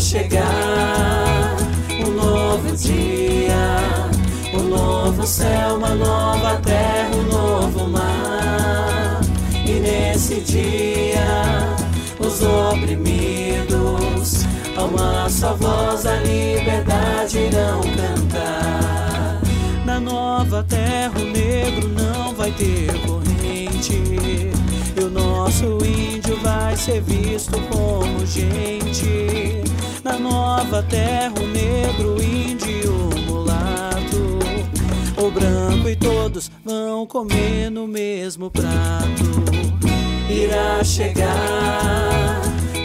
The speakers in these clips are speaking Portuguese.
Chegar um novo dia, um novo céu, uma nova terra, um novo mar. E nesse dia, os oprimidos, a uma só voz, a liberdade irão cantar. Na nova terra, o negro não vai ter corrente. E o nosso índio vai ser visto como gente. Nova terra, o negro, índio, mulato, o branco e todos vão comer no mesmo prato. Irá chegar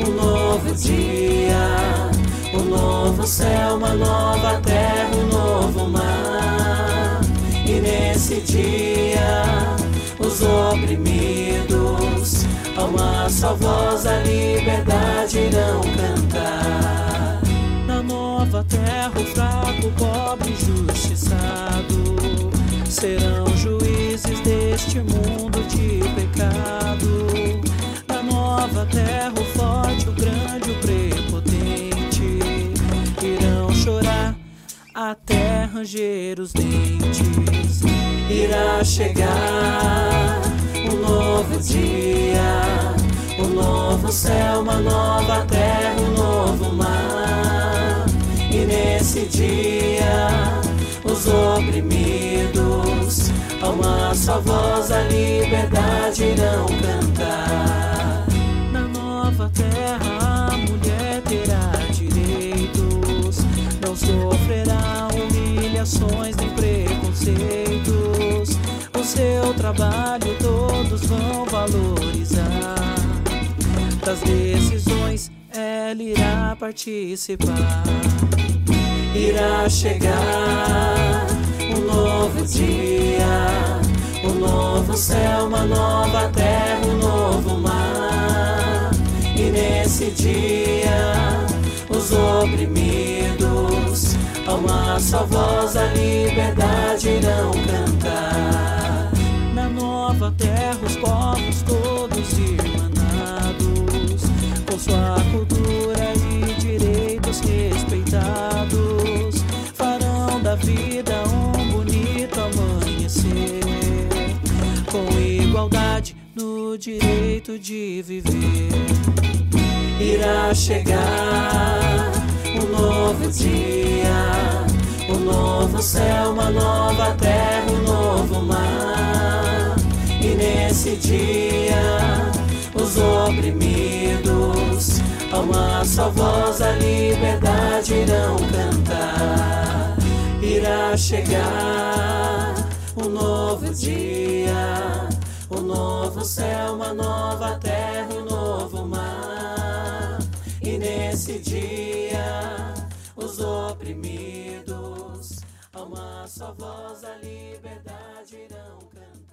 um novo dia, um novo céu, uma nova terra, um novo mar. E nesse dia, os oprimidos, a uma só voz, a liberdade irão deste mundo de pecado. Na nova terra, o forte, o grande, o prepotente irão chorar até ranger os dentes. Irá chegar um novo dia, um novo céu, uma nova terra, um novo mar. E nesse dia, os oprimidos, a uma só voz, sofrerá humilhações nem preconceitos. O seu trabalho todos vão valorizar. Das decisões ela irá participar. Irá chegar um novo dia, um novo céu, uma nova terra, um novo mar. E nesse dia, os oprimidos, a uma só voz, a liberdade irão cantar. Na nova terra, os povos todos irmanados, com sua cultura e direitos respeitados, farão da vida um bonito amanhecer, com igualdade no direito de viver. Irá chegar um novo dia, um novo céu, uma nova terra, um novo mar. E nesse dia, os oprimidos, a uma só voz, a liberdade irão cantar. Irá chegar um novo dia, um novo céu, uma nova terra, um novo mar. E nesse dia, oprimidos, a uma só voz, a liberdade irão cantar.